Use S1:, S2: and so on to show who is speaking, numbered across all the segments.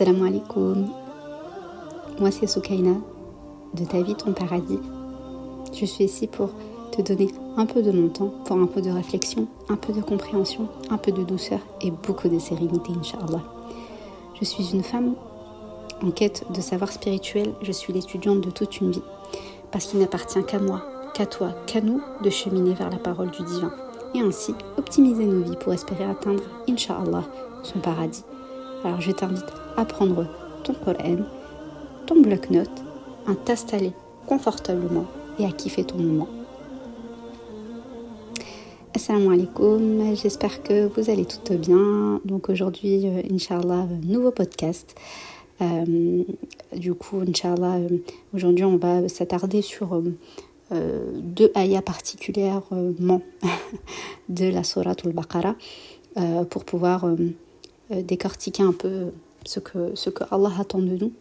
S1: Assalamu alaikum. Moi c'est Soukaina de Ta vie ton paradis. Je suis ici pour te donner un peu de mon temps, pour un peu de réflexion, un peu de compréhension, un peu de douceur et beaucoup de sérénité, Inch'Allah. Je suis une femme en quête de savoir spirituel, je suis l'étudiante de toute une vie, parce qu'il n'appartient qu'à moi, qu'à toi, qu'à nous de cheminer vers la parole du divin, et ainsi optimiser nos vies pour espérer atteindre, Inch'Allah, son paradis. Alors je t'invite à prendre ton Coran, ton bloc-notes, à t'installer confortablement et à kiffer ton moment. Assalamu alaikum, j'espère que vous allez tout bien. Donc aujourd'hui, euh, Inch'Allah, nouveau podcast. Euh, du coup, Inch'Allah, euh, aujourd'hui on va s'attarder sur deux ayahs particulièrement de la Surah Al-Baqarah pour pouvoir décortiquer un peu ce que, ce que Allah attend de nous.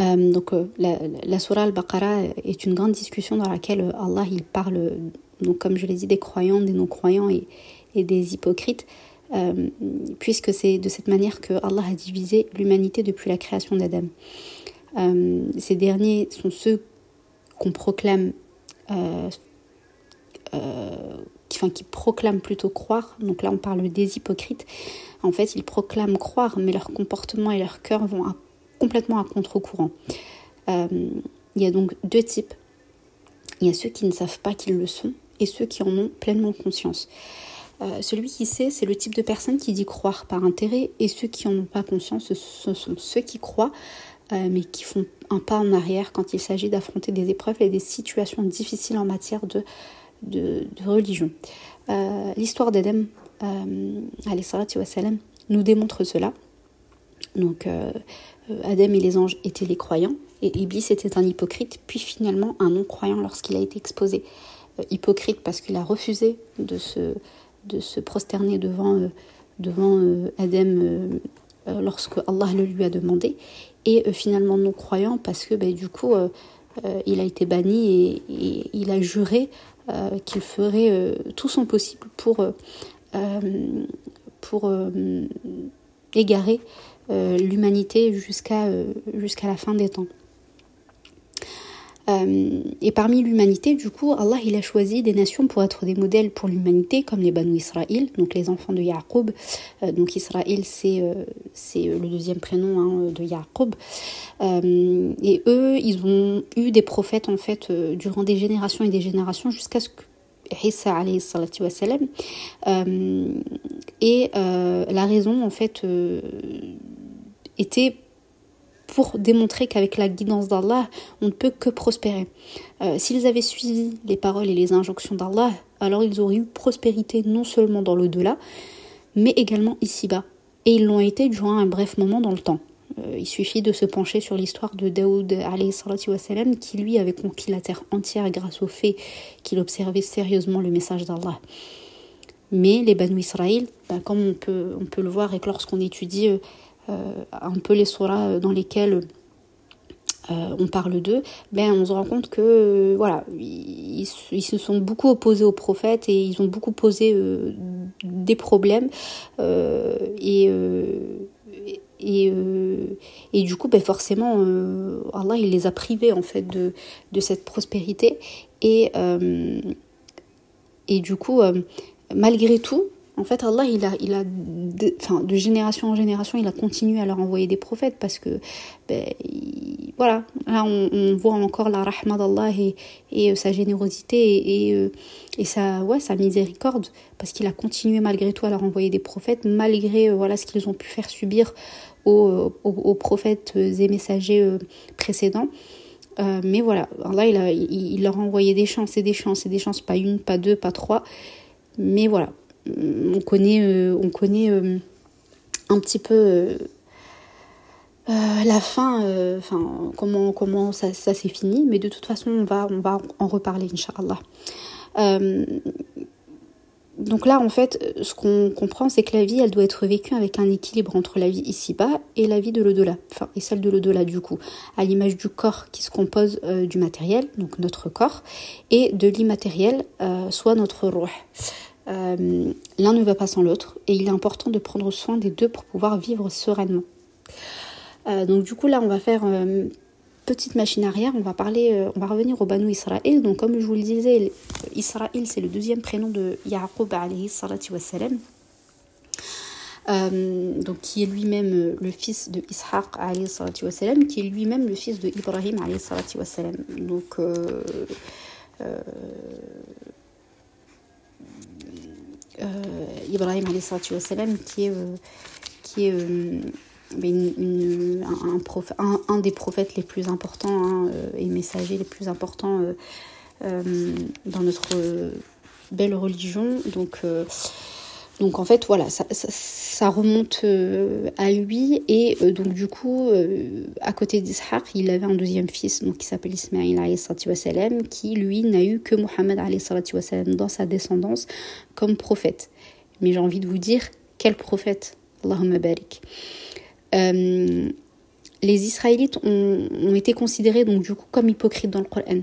S1: Euh, donc la, la Surah Al-Baqarah est une grande discussion dans laquelle Allah il parle, donc comme je l'ai dit, des croyants, des non-croyants et, et, des hypocrites, euh, puisque c'est de cette manière que Allah a divisé l'humanité depuis la création d'Adam. Euh, ces derniers sont ceux qu'on proclame qui, enfin, qui proclament plutôt croire, donc là on parle des hypocrites, en fait ils proclament croire, mais leur comportement et leur cœur vont complètement à contre-courant. Euh, il y a donc deux types. Il y a ceux qui ne savent pas qu'ils le sont et ceux qui en ont pleinement conscience. Euh, celui qui sait, c'est le type de personne qui dit croire par intérêt, et ceux qui n'en ont pas conscience, ce sont ceux qui croient, euh, mais qui font un pas en arrière quand il s'agit d'affronter des épreuves et des situations difficiles en matière de de, religion. Euh, l'histoire d'Adam, euh, nous démontre cela. Donc, euh, Adam et les anges étaient les croyants, et Iblis était un hypocrite, puis finalement un non-croyant lorsqu'il a été exposé. hypocrite parce qu'il a refusé de se, de se prosterner devant, devant Adam lorsque Allah le lui a demandé, et finalement non-croyant parce que ben, du coup, il a été banni et il a juré euh, qu'il ferait euh, tout son possible pour, euh, égarer l'humanité jusqu'à la fin des temps. Euh, et parmi l'humanité, du coup, Allah il a choisi des nations pour être des modèles pour l'humanité, comme les Banu Israël, donc les enfants de Yaqub. Euh, donc Israël, c'est euh, le deuxième prénom hein, de Yaqub. et eux, ils ont eu des prophètes en fait durant des générations et des générations jusqu'à ce que Isa alayhi wassalam. et la raison en fait était pour démontrer qu'avec la guidance d'Allah, on ne peut que prospérer. Euh, s'ils avaient suivi les paroles et les injonctions d'Allah, alors ils auraient eu prospérité non seulement dans l'au-delà, mais également ici-bas. Et ils l'ont été durant un bref moment dans le temps. Euh, il suffit de se pencher sur l'histoire de Daoud wassalam, qui lui avait conquis la terre entière grâce au fait qu'il observait sérieusement le message d'Allah. Mais les Banu Israël, ben, comme on peut, le voir et que lorsqu'on étudie euh, un peu les surahs dans lesquels euh, on parle d'eux, ben on se rend compte que voilà, ils, se sont beaucoup opposés aux prophètes et ils ont beaucoup posé euh, des problèmes et du coup ben forcément Allah il les a privés en fait de, cette prospérité. Et du coup malgré tout en fait, Allah, il a, de, génération en génération, il a continué à leur envoyer des prophètes parce que, ben, voilà, là, on, voit encore la rahma d'Allah et, euh, sa générosité euh, et, sa, ouais, sa miséricorde parce qu'il a continué malgré tout à leur envoyer des prophètes malgré, euh, voilà, ce qu'ils ont pu faire subir aux, prophètes et messagers précédents. mais voilà, Allah, il, leur a envoyé des chances et des chances et des chances, pas une, pas deux, pas trois. Mais voilà, on connaît, euh, on connaît euh, un petit peu euh, la fin, comment, comment ça, ça s'est fini, mais de toute façon on va, on va en reparler, Inch'Allah. donc là, en fait, ce qu'on comprend, c'est que la vie, elle doit être vécue avec un équilibre entre la vie ici-bas et la vie de l'au-delà, enfin, et celle de l'au-delà du coup, à l'image du corps qui se compose du matériel, donc notre corps, et de l'immatériel, soit notre roi. l'un ne va pas sans l'autre et il est important de prendre soin des deux pour pouvoir vivre sereinement. donc du coup là on va faire petite machine arrière, on va parler, on va revenir au Banu Israël. Donc comme je vous le disais, Israël c'est le deuxième prénom de Yaqub alayhi salatu wassalam. Euh, donc qui est lui-même euh, le fils de Ishaq wassalam, qui est lui-même le fils de Ibrahim wassalam. Donc euh, euh, Ibrahim wassalam, qui est qui est une, un, un, des prophètes les plus importants hein, et messagers les plus importants dans notre belle religion. Donc en fait, voilà, ça, remonte euh, à lui. Et euh, donc du coup, euh, à côté d'Ishaq, il avait un deuxième fils donc, qui s'appelle Ismaïl qui lui n'a eu que Mohammed dans sa descendance comme prophète. Mais j'ai envie de vous dire, quel prophète? Allahumma barik. les Israélites ont, été considérés donc du coup comme hypocrites dans le Coran.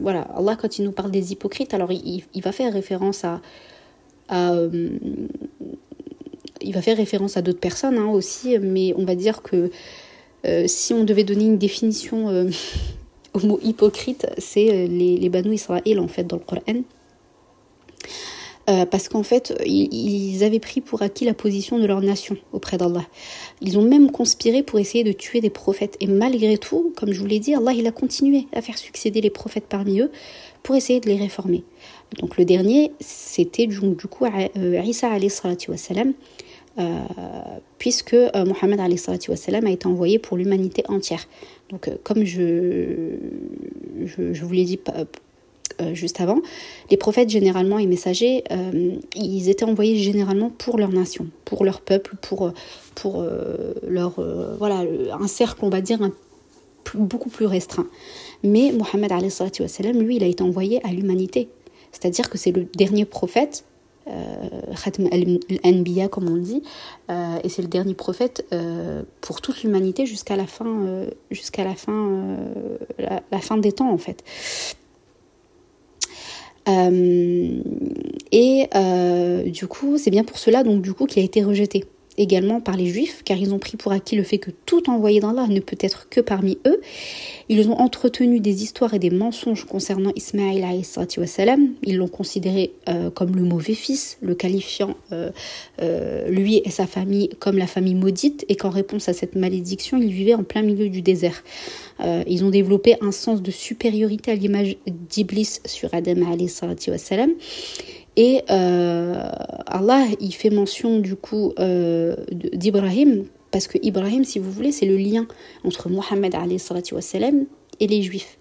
S1: Voilà, Allah quand il nous parle des hypocrites, alors il va faire référence à euh, il va faire référence à d'autres personnes hein, aussi, mais on va dire que euh, si on devait donner une définition euh, au mot hypocrite, c'est les, les Banu Israël en fait dans le Coran. Parce qu'en fait, ils, avaient pris pour acquis la position de leur nation auprès d'Allah. Ils ont même conspiré pour essayer de tuer des prophètes. Et malgré tout, comme je vous l'ai dit, Allah il a continué à faire succéder les prophètes parmi eux pour essayer de les réformer. Donc le dernier, c'était du, coup euh, Isa wassalam, euh, puisque euh, a été envoyé pour l'humanité entière. Donc comme je, je, vous l'ai dit juste avant, les prophètes généralement et messagers, ils étaient envoyés généralement pour leur nation, pour leur peuple, pour, pour leur... voilà, un cercle, on va dire, beaucoup plus restreint. Mais Mohammed lui, il a été envoyé à l'humanité c'est-à-dire que c'est le dernier prophète, euh, Khatm al-Anbiya comme on dit, euh, et c'est le dernier prophète euh, pour toute l'humanité jusqu'à la la la, fin des temps en fait. Et du coup, c'est bien pour cela donc du coup qu'il a été rejeté également par les juifs, car ils ont pris pour acquis le fait que tout envoyé dans l'art ne peut être que parmi eux. Ils ont entretenu des histoires et des mensonges concernant Ismaïl wassalam. Ils l'ont considéré euh, comme le mauvais fils, le qualifiant euh, euh, lui et sa famille comme la famille maudite, et qu'en réponse à cette malédiction, ils vivaient en plein milieu du désert. ils ont développé un sens de supériorité à l'image d'Iblis sur Adam wassalam. Et Allah, il fait mention du coup d'Ibrahim parce que Ibrahim, si vous voulez, c'est le lien entre Mohammed et les Juifs.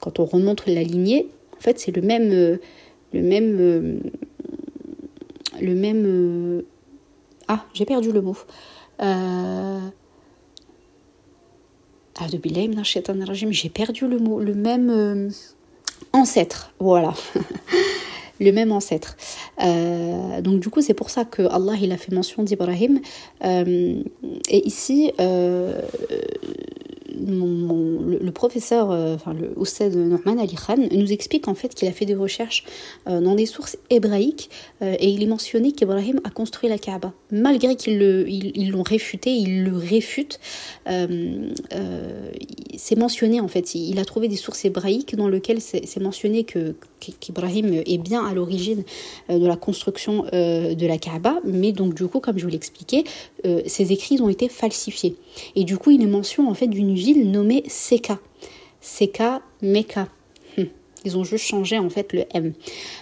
S1: Quand on remonte la lignée, en fait, c'est le même, euh, le même, euh, le même. Euh, ah, j'ai perdu le mot. Euh, j'ai perdu le mot. Le même ancêtre, voilà. le même ancêtre. Euh, donc du coup, c'est pour ça que Allah il a fait mention d'Ibrahim. Euh, et ici, euh, le, professeur, enfin le Oussed Norman Ali Khan, nous explique en fait qu'il a fait des recherches dans des sources hébraïques et il est mentionné qu'Ibrahim a construit la Kaaba. Malgré qu'ils l'ont réfuté, il le réfute, c'est mentionné en fait. Il a trouvé des sources hébraïques dans lesquelles c'est mentionné que qu'Ibrahim est bien à l'origine de la construction de la Kaaba, mais donc du coup, comme je vous l'expliquais, ces écrits ont été falsifiés. Et du coup, il est mention en fait d'une ville nommée Seka. Seka, Mecca. Hum. Ils ont juste changé en fait le M.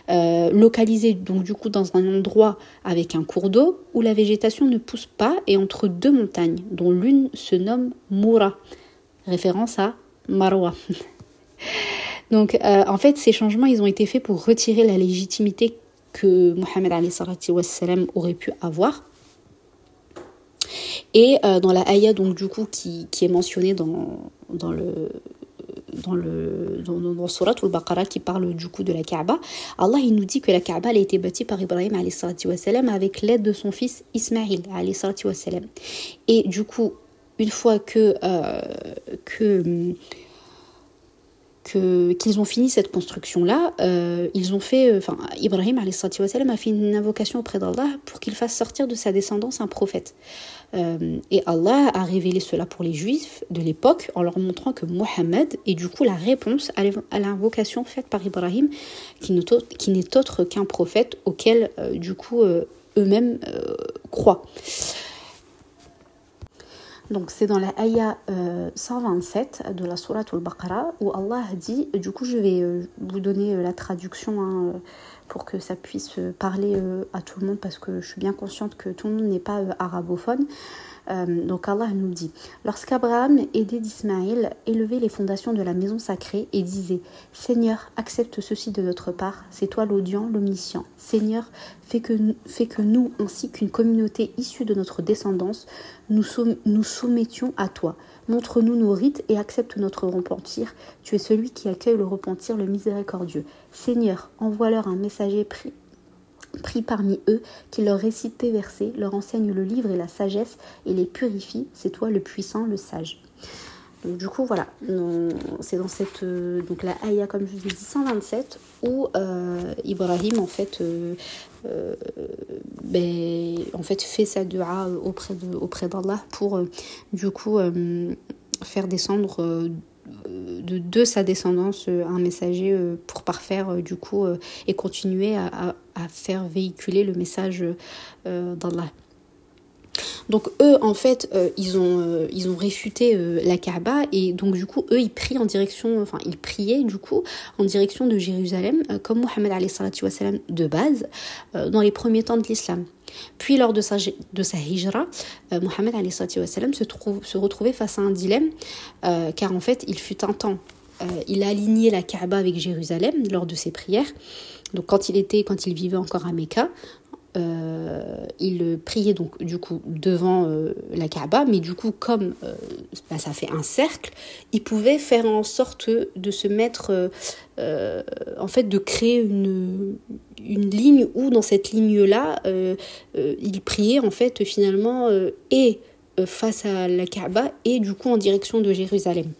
S1: Euh, localisé donc du coup dans un endroit avec un cours d'eau où la végétation ne pousse pas et entre deux montagnes dont l'une se nomme Moura, référence à Marwa. donc euh, en fait ces changements ils ont été faits pour retirer la légitimité que Mohammed aurait pu avoir et euh, dans la ayah, donc du coup, qui, qui est mentionnée dans, dans le dans le dans, Surat al-Baqarah qui parle du coup de la Kaaba, Allah il nous dit que la Kaaba a été bâtie par Ibrahim wassalam, avec l'aide de son fils Ismaïl wassalam. Et du coup, une fois que euh, que qu'ils ont fini cette construction là, ils ont fait, enfin Ibrahim a fait une invocation auprès d'Allah pour qu'il fasse sortir de sa descendance un prophète. Euh, et Allah a révélé cela pour les juifs de l'époque en leur montrant que Mohammed est du coup la réponse à l'invocation faite par Ibrahim, qui n'est autre qu'un prophète auquel euh, du coup euh, eux-mêmes croient. Donc c'est dans la ayah 127 de la Surah Al-Baqarah où Allah dit, du coup je vais vous donner la traduction hein, pour que ça puisse parler euh, à tout le monde parce que je suis bien consciente que tout le monde n'est pas euh, arabophone. Euh, donc Allah nous dit, lorsqu'Abraham aidait d'Ismaël élever les fondations de la maison sacrée et disait, Seigneur, accepte ceci de notre part, c'est toi l'audient, l'omniscient. Seigneur, fais que, fais que nous, ainsi qu'une communauté issue de notre descendance, nous, nous soumettions à toi. Montre-nous nos rites et accepte notre repentir. Tu es celui qui accueille le repentir, le miséricordieux. Seigneur, envoie-leur un messager pris, pris parmi eux, qui leur récite tes versets, leur enseigne le livre et la sagesse, et les purifie. C'est toi le puissant, le sage. du coup, voilà, c'est dans cette euh, donc la comme je vous ai dit, 127, où euh, Ibrahim en fait, euh, ben, en fait fait sa dua auprès de auprès d'Allah pour du coup faire descendre de, de, sa descendance un messager pour parfaire du coup et continuer à, à, faire véhiculer le message d'Allah. Donc eux, en fait, euh, ils, ont, euh, ils ont réfuté euh, la Kaaba et donc du coup, eux, ils prient en direction, enfin, ils priaient du coup en direction de Jérusalem, comme Mohammed wassalam, de base, dans les premiers temps de l'islam. Puis lors de sa, de sa hijra, Mohammed wassalam, se, trouve, se retrouvait face à un dilemme, car en fait, il fut un temps, il a aligné la Kaaba avec Jérusalem lors de ses prières. Donc quand il était, quand il vivait encore à Mecca, euh, il priait donc du coup devant euh, la Kaaba, mais du coup comme euh, bah, ça fait un cercle, il pouvait faire en sorte de se mettre, en fait, de créer une, une ligne où dans cette ligne-là, il priait en fait finalement et face à la Kaaba et du coup en direction de Jérusalem.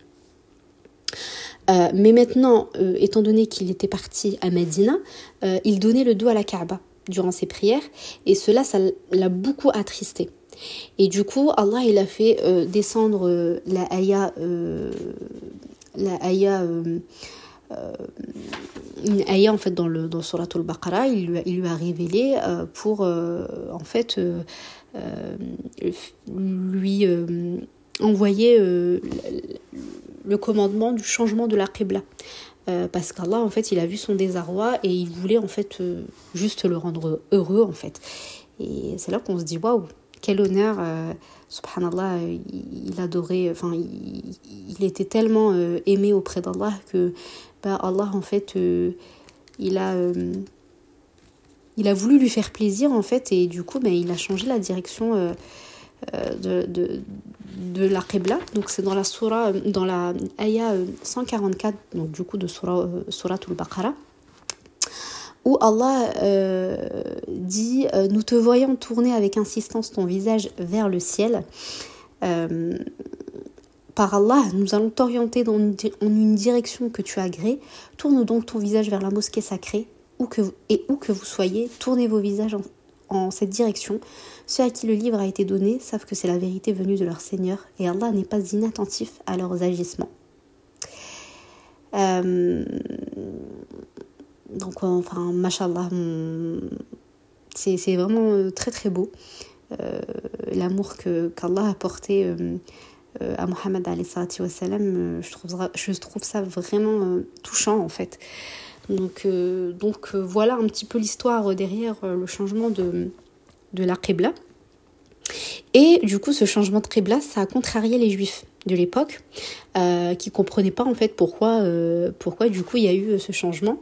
S1: mais maintenant, étant donné qu'il était parti à Medina, il donnait le dos à la Kaaba durant ses prières et cela, ça l'a beaucoup attristé. Et du coup, Allah, il a fait euh, descendre euh, la ayah, euh, la ayah, ayah en fait dans le dans Surat al-Baqarah, il lui, a, il lui a révélé pour en fait lui envoyer le commandement du changement de la Qibla. Euh, parce qu'Allah en fait il a vu son désarroi et il voulait en fait euh, juste le rendre heureux en fait. Et c'est là qu'on se dit waouh quel honneur euh, subhanallah il, adorait enfin il, était tellement aimé auprès d'Allah que bah, Allah en fait il a il a voulu lui faire plaisir en fait et du coup bah, il a changé la direction de, de, de la Qibla. Donc c'est dans la surah, dans la ayah 144, donc du coup de surah, surah où Allah euh, dit euh, Nous te voyons tourner avec insistance ton visage vers le ciel. Euh, par Allah, nous allons t'orienter en une direction que tu as agréée. Tourne donc ton visage vers la mosquée sacrée, où que, et où que vous soyez, tournez vos visages en cette direction. Ceux à qui le livre a été donné savent que c'est la vérité venue de leur Seigneur et Allah n'est pas inattentif à leurs agissements. Euh, donc, enfin, mashallah, c'est vraiment euh, très très beau euh, l'amour que qu'Allah a porté à Mohammed wassalam, je trouve, je trouve ça vraiment touchant en fait. Donc, donc voilà un petit peu l'histoire derrière le changement de, de la Qibla. Et du coup, ce changement de Qibla, ça a contrarié les juifs de l'époque, euh, qui comprenaient pas en fait pourquoi, euh, pourquoi du coup il y a eu ce changement.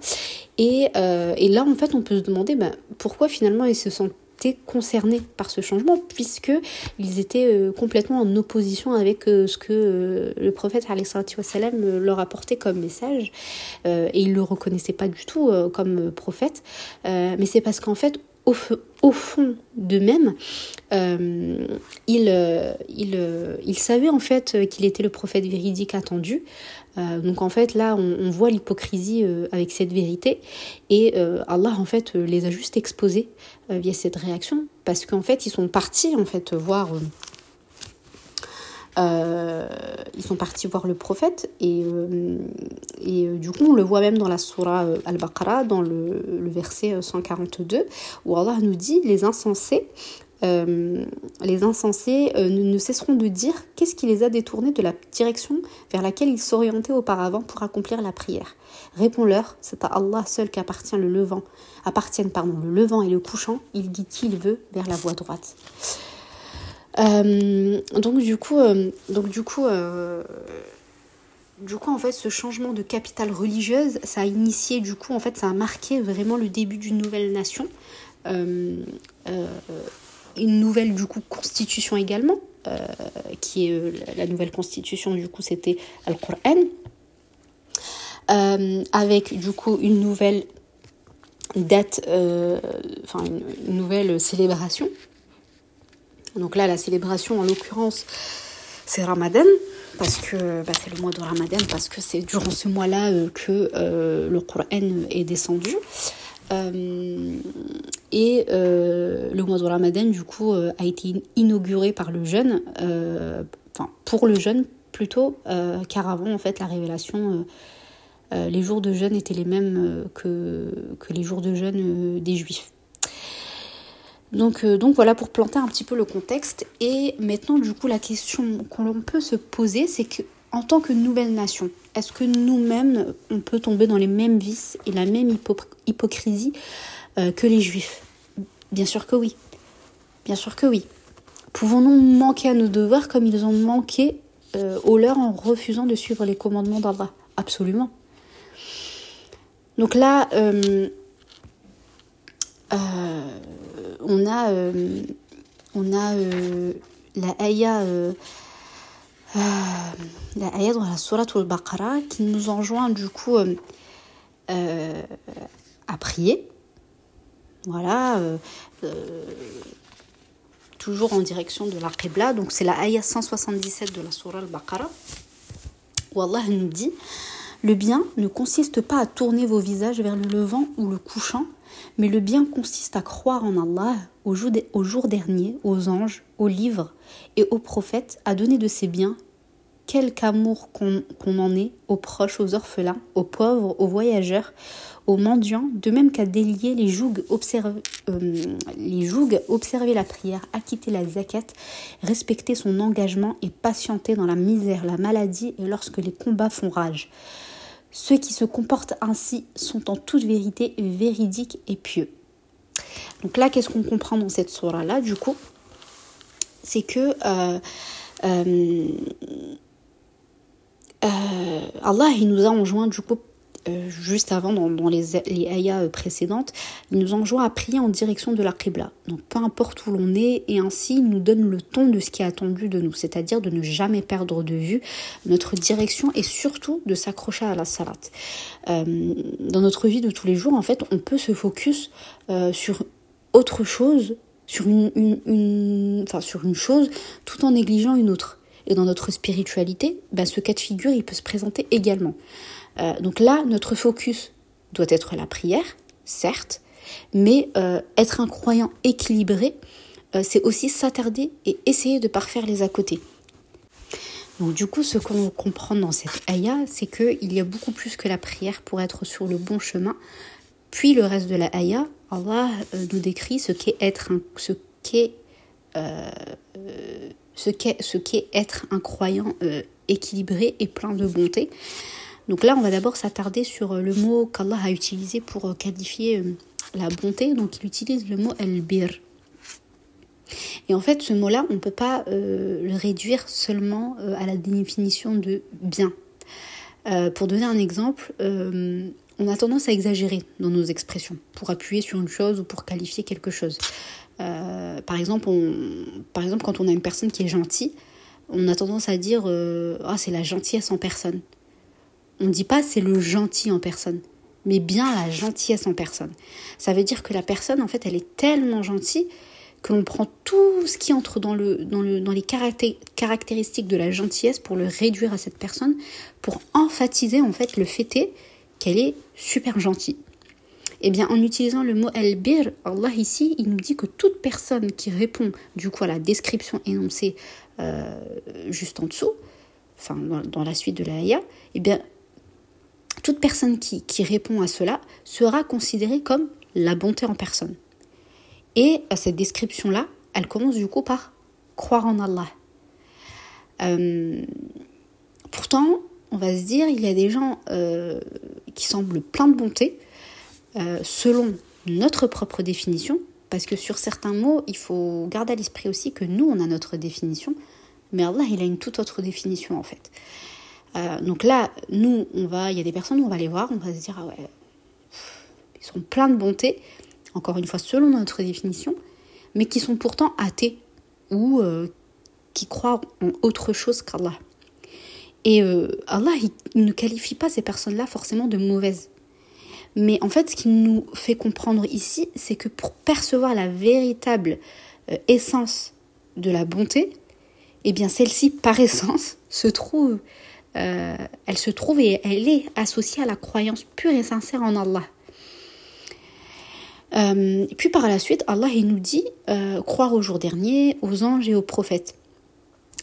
S1: Et, euh, et là, en fait, on peut se demander bah, pourquoi finalement ils se sentent concernés par ce changement puisque ils étaient euh, complètement en opposition avec euh, ce que euh, le prophète wassalam, leur apportait comme message et ils le reconnaissaient pas du tout comme prophète mais c'est parce qu'en fait au, au fond d'eux-mêmes, euh, ils, euh, euh, savaient en fait qu'il était le prophète véridique attendu. donc en fait là on, voit l'hypocrisie avec cette vérité et Allah en fait les a juste exposés via cette réaction parce qu'en fait ils sont partis en fait voir euh, ils sont partis voir le prophète et, euh, euh, du coup on le voit même dans la surah Al-Baqarah, dans le, verset 142, où Allah nous dit les insensés, les insensés ne, ne, cesseront de dire qu'est-ce qui les a détournés de la direction vers laquelle ils s'orientaient auparavant pour accomplir la prière. Réponds-leur, c'est à Allah seul qu'appartient le levant, appartiennent pardon, le levant et le couchant, il guide qui il veut vers la voie droite. Euh, donc du coup, euh, donc du coup, euh, du coup en fait, ce changement de capitale religieuse, ça a initié du coup en fait, ça a marqué vraiment le début d'une nouvelle nation, une nouvelle du coup constitution également, qui est la nouvelle constitution du coup c'était Al-Qur'an, avec du coup une nouvelle date, enfin une nouvelle célébration donc là, la célébration, en l'occurrence, c'est Ramadan, parce que bah, c'est le mois de Ramadan, parce que c'est durant ce mois-là euh, que euh, le Coran est descendu. Euh, et le mois de Ramadan, du coup, a été inauguré par le jeûne, enfin pour le jeûne plutôt, car avant, en fait, la révélation, les jours de jeûne étaient les mêmes que, que les jours de jeûne des Juifs. Donc, euh, donc voilà pour planter un petit peu le contexte. Et maintenant, du coup, la question qu'on peut se poser, c'est que en tant que nouvelle nation, est-ce que nous-mêmes, on peut tomber dans les mêmes vices et la même hypocrisie euh, que les juifs? Bien sûr que oui. Bien sûr que oui. Pouvons-nous manquer à nos devoirs comme ils ont manqué euh, au leur en refusant de suivre les commandements d'Allah? Absolument. Donc là, on a, euh, euh, la ayah euh, dans la Surah al-Baqarah qui nous enjoint du coup à prier. Voilà, toujours en direction de la Qibla. Donc c'est la ayah 177 de la Surah al-Baqarah où Allah nous dit Le bien ne consiste pas à tourner vos visages vers le levant ou le couchant, mais le bien consiste à croire en Allah, au jour, dernier, aux anges, aux livres et aux prophètes, à donner de ses biens, quelque amour qu'on en ait, aux proches, aux orphelins, aux pauvres, aux voyageurs, aux mendiants, de même qu'à délier les jougs, observer, euh, les jougs, observer la prière, acquitter la zakat, respecter son engagement et patienter dans la misère, la maladie et lorsque les combats font rage. Ceux qui se comportent ainsi sont en toute vérité véridiques et pieux. Donc là, qu'est-ce qu'on comprend dans cette surah-là, du coup? C'est que euh, euh, euh, Allah, il nous a enjoint, du coup, euh, juste avant, dans, les, les ayahs précédentes, il nous enjoint à prier en direction de la Qibla. Donc peu importe où l'on est, et ainsi il nous donne le ton de ce qui est attendu de nous, c'est-à-dire de ne jamais perdre de vue notre direction et surtout de s'accrocher à la salat. Euh, dans notre vie de tous les jours, en fait, on peut se focus euh, sur autre chose, sur une, sur une chose, tout en négligeant une autre. Et dans notre spiritualité, bah, ce cas de figure, il peut se présenter également. Euh, donc là, notre focus doit être la prière, certes, mais euh, être un croyant équilibré, euh, c'est aussi s'attarder et essayer de parfaire les à côté. Donc du coup, ce qu'on comprend dans cette ayah, c'est qu'il y a beaucoup plus que la prière pour être sur le bon chemin. Puis le reste de la ayah, Allah nous décrit ce qu'est être un, ce qu'est ce qu'est être un croyant équilibré et plein de bonté. Donc là, on va d'abord s'attarder sur euh, le mot qu'Allah a utilisé pour euh, qualifier euh, la bonté. Donc il utilise le mot al-bir. Et en fait, ce mot-là, on ne peut pas le réduire seulement à la définition de bien. pour donner un exemple, on a tendance à exagérer dans nos expressions pour appuyer sur une chose ou pour qualifier quelque chose. par, exemple, par exemple, quand on a une personne qui est gentille, on a tendance à dire Ah, c'est la gentillesse en personne. On ne dit pas c'est le gentil en personne. mais bien la gentillesse en personne. Ça veut dire que la personne, en fait, elle est tellement gentille que l'on prend tout ce qui entre dans, le, dans, le, dans les caractéristiques de la gentillesse pour le réduire à cette personne, pour emphasiser en fait le fait qu'elle est super gentille. Eh bien, en utilisant le mot al-bir, Allah ici, il nous dit que toute personne qui répond du coup à la description énoncée euh, juste en dessous, enfin dans, la suite de l'aya, eh bien, toute personne qui, répond à cela sera considérée comme la bonté en personne. Et euh, cette description-là, elle commence du coup par croire en Allah. Euh, pourtant, on va se dire, il y a des gens euh, qui semblent pleins de bonté, selon notre propre définition, parce que sur certains mots, il faut garder à l'esprit aussi que nous, on a notre définition, mais Allah, il a une toute autre définition en fait. Donc là, nous, on va, il y a des personnes, on va les voir, on va se dire, ah ouais, ils sont pleins de bonté, encore une fois selon notre définition, mais qui sont pourtant athées ou euh, qui croient en autre chose qu'Allah. Et euh, Allah, il, ne qualifie pas ces personnes-là forcément de mauvaises. Mais en fait, ce qu'il nous fait comprendre ici, c'est que pour percevoir la véritable euh, essence de la bonté, eh bien celle-ci, par essence, se trouve, elle se trouve et elle est associée à la croyance pure et sincère en Allah. Euh, puis par la suite, Allah il nous dit euh, croire au jour dernier, aux anges et aux prophètes.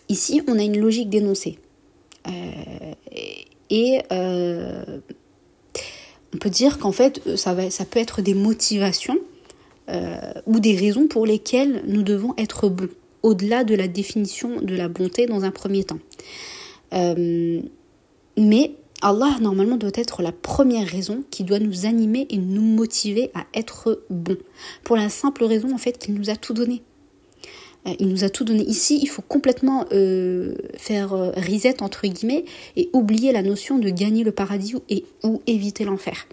S1: Ici, on a une logique d'énoncé. Euh, et on peut dire qu'en fait, ça, ça peut être des motivations ou des raisons pour lesquelles nous devons être bons, au-delà de la définition de la bonté dans un premier temps. Mais Allah, normalement, doit être la première raison qui doit nous animer et nous motiver à être bon. Pour la simple raison, en fait, qu'il nous a tout donné. Euh, il nous a tout donné. Ici, il faut complètement euh, faire euh, reset, entre guillemets, et oublier la notion de gagner le paradis ou éviter l'enfer.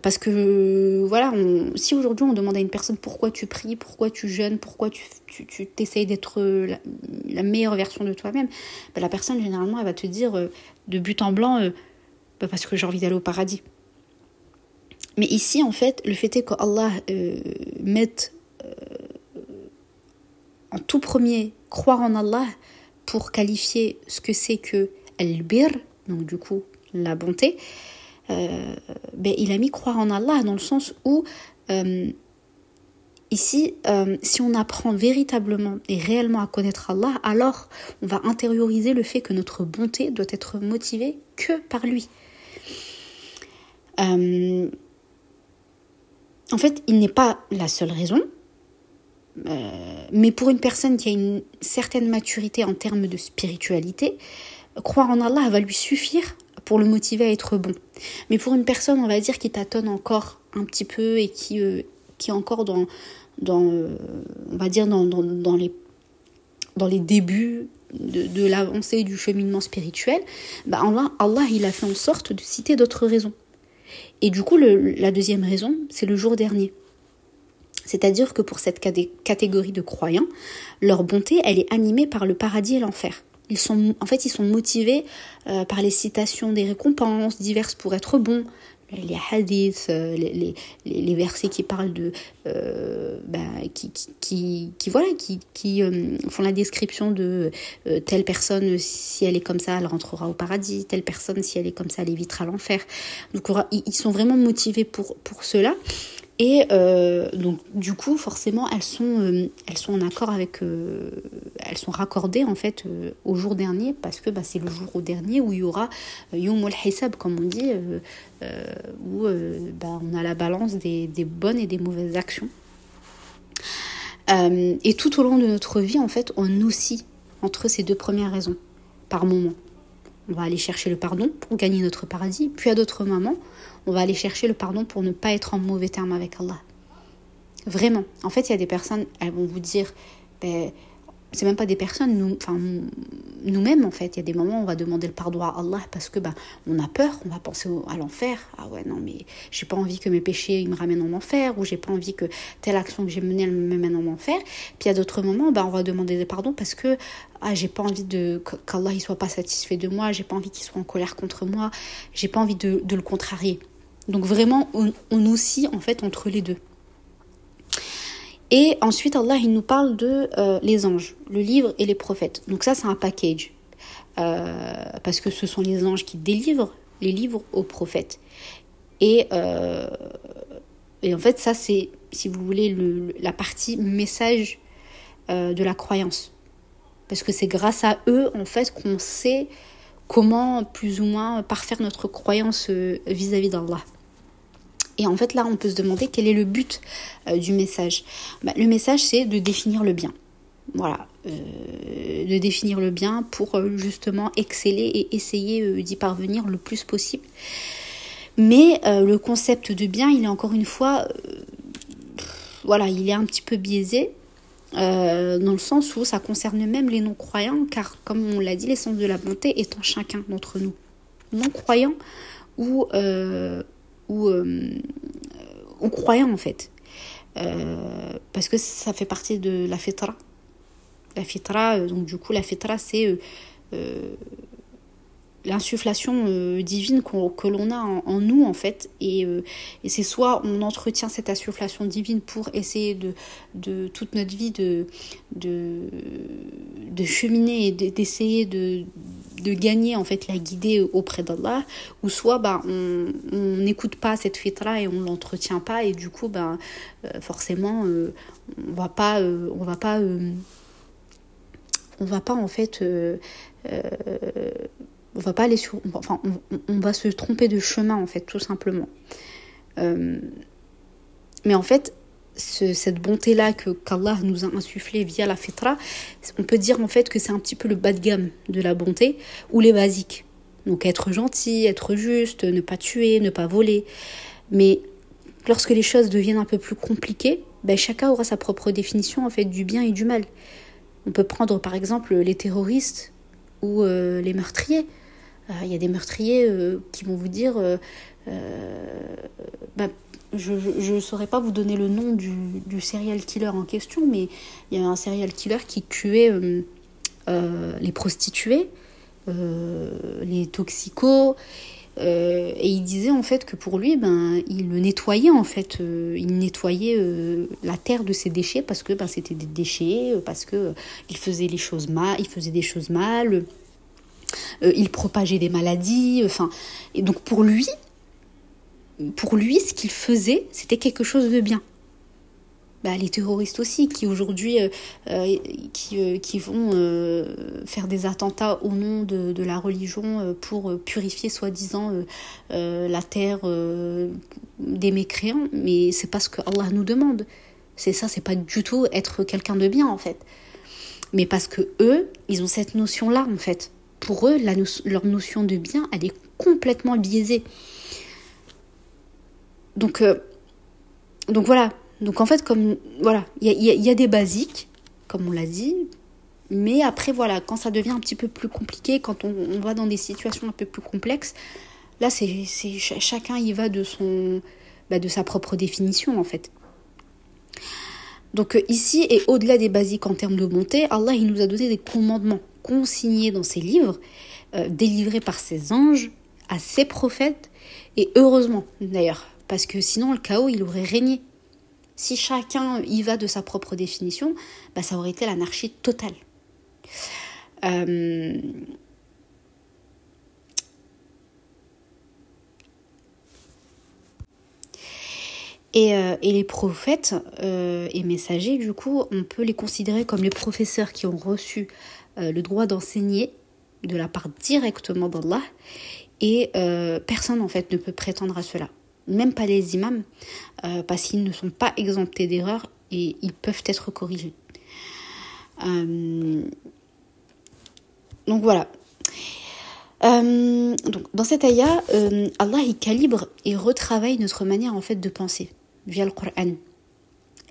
S1: Parce que, voilà, si aujourd'hui on demande à une personne pourquoi tu pries, pourquoi tu jeûnes, pourquoi tu, tu, t'essayes d'être la, meilleure version de toi-même, ben, la personne généralement elle va te dire euh, de but en blanc euh, ben, parce que j'ai envie d'aller au paradis. Mais ici, en fait, le fait est que Allah euh, mette en tout premier croire en Allah pour qualifier ce que c'est que al-bir, donc du coup la bonté, euh, ben, il a mis croire en Allah dans le sens où euh, ici, euh, si on apprend véritablement et réellement à connaître Allah, alors on va intérioriser le fait que notre bonté doit être motivée que par lui. en fait, il n'est pas la seule raison, mais pour une personne qui a une certaine maturité en termes de spiritualité, croire en Allah va lui suffire pour le motiver à être bon. Mais pour une personne, on va dire, qui tâtonne encore un petit peu et qui, euh, qui est encore dans, dans euh, on va dire, dans, dans, les, dans les débuts de, de l'avancée du cheminement spirituel, bah Allah, Allah, il a fait en sorte de citer d'autres raisons. Et du coup, la deuxième raison, c'est le jour dernier. C'est-à-dire que pour cette catégorie de croyants, leur bonté, elle est animée par le paradis et l'enfer. Ils sont, en fait, ils sont motivés euh, par les citations des récompenses diverses pour être bons, les hadiths, euh, les, les, versets qui parlent de, euh, bah, qui, qui, qui, voilà, qui, qui font la description de telle personne si elle est comme ça, elle rentrera au paradis, telle personne si elle est comme ça, elle évitera l'enfer. Donc ils sont vraiment motivés pour pour cela. Et euh, donc du coup, forcément, elles sont, euh, elles sont en accord avec, euh, elles sont raccordées en fait au jour dernier parce que bah, c'est le jour au dernier où il y aura Yom al-Hisab, comme on dit, où bah, on a la balance des, des, bonnes et des mauvaises actions. et tout au long de notre vie, en fait, on oscille entre ces deux premières raisons par moment. On va aller chercher le pardon pour gagner notre paradis, puis à d'autres moments, on va aller chercher le pardon pour ne pas être en mauvais terme avec Allah. Vraiment. En fait, il y a des personnes, elles vont vous dire, ben, c'est même pas des personnes, nous, enfin, nous-mêmes en fait. Il y a des moments où on va demander le pardon à Allah parce que ben, on a peur, on va penser à l'enfer. Ah ouais, non, mais j'ai pas envie que mes péchés ils me ramènent en enfer ou j'ai pas envie que telle action que j'ai menée elle me mène en enfer. Puis à d'autres moments, ben, on va demander le pardon parce que ah, j'ai pas envie de qu'Allah il soit pas satisfait de moi, j'ai pas envie qu'il soit en colère contre moi, j'ai pas envie de le contrarier. Donc vraiment, on, on oscille en fait entre les deux. Et ensuite, Allah, il nous parle de euh, les anges, le livre et les prophètes. Donc ça, c'est un package. Euh, parce que ce sont les anges qui délivrent les livres aux prophètes. Et, euh, en fait, ça, c'est, si vous voulez, le, la partie message de la croyance. Parce que c'est grâce à eux, en fait, qu'on sait comment, plus ou moins, parfaire notre croyance vis-à-vis d'Allah. Et en fait, là, on peut se demander quel est le but euh, du message. Bah, le message, c'est de définir le bien. Voilà, euh, de définir le bien pour euh, justement exceller et essayer d'y parvenir le plus possible. Mais le concept de bien, il est encore une fois, voilà, il est un petit peu biaisé. Dans le sens où ça concerne même les non-croyants, car comme on l'a dit, l'essence de la bonté est en chacun d'entre nous. Non-croyants ou, ou, euh, croyant en fait. Euh, parce que ça fait partie de la fitra. La fitra, euh, donc du coup, la fitra, c'est l'insufflation euh, divine que l'on a en, nous en fait. Et, euh, et c'est soit on entretient cette insufflation divine pour essayer de, de toute notre vie de, de, de cheminer et d'essayer de, de gagner en fait la guider auprès d'Allah. Ou soit bah, on n'écoute pas cette fitra et on l'entretient pas. Et du coup bah, euh, forcément on va pas on va pas on va pas en fait on va pas aller sur enfin on, va se tromper de chemin en fait tout simplement. Euh, mais en fait cette bonté là que qu'Allah nous a insufflé via la fitra on peut dire en fait que c'est un petit peu le bas de gamme de la bonté ou les basiques. Donc être gentil être juste ne pas tuer ne pas voler. Mais lorsque les choses deviennent un peu plus compliquées ben, chacun aura sa propre définition en fait du bien et du mal. On peut prendre par exemple les terroristes ou euh, les meurtriers il y a des meurtriers euh, qui vont vous dire euh, euh, bah, je ne saurais pas vous donner le nom du, du, serial killer en question, mais il y a un serial killer qui tuait les prostituées, les toxicos, et il disait en fait que pour lui, ben, il nettoyait en fait, il nettoyait la terre de ses déchets parce que ben, c'était des déchets, parce que il faisait les choses mal, il faisait des choses mal. Euh, il propageait des maladies, enfin, et donc pour lui, pour lui, ce qu'il faisait, c'était quelque chose de bien. Bah, les terroristes aussi, qui aujourd'hui, euh, euh, qui, qui, vont faire des attentats au nom de, de la religion pour purifier soi-disant la terre des mécréants, mais c'est pas ce que Allah nous demande. C'est ça, c'est pas du tout être quelqu'un de bien en fait. Mais parce que eux, ils ont cette notion-là en fait pour eux, leur notion de bien, elle est complètement biaisée. Donc, euh, voilà. Donc en fait, voilà, il y, a, des basiques, comme on l'a dit, mais après voilà, quand ça devient un petit peu plus compliqué, quand on, va dans des situations un peu plus complexes, là c'est chacun y va de bah, de sa propre définition en fait. Donc euh, ici et au-delà des basiques en termes de bonté, Allah il nous a donné des commandements consigné dans ses livres, euh, délivrés par ses anges à ses prophètes, et heureusement d'ailleurs, parce que sinon le chaos il aurait régné. Si chacun y va de sa propre définition, bah, ça aurait été l'anarchie totale. Euh, et, euh, et, les prophètes et messagers, du coup, on peut les considérer comme les professeurs qui ont reçu le droit d'enseigner de la part directement d'Allah et euh, personne en fait ne peut prétendre à cela, même pas les imams, euh, parce qu'ils ne sont pas exemptés d'erreurs et ils peuvent être corrigés. donc voilà. dans cette ayah, Allah il calibre et retravaille notre manière en fait de penser via le Coran.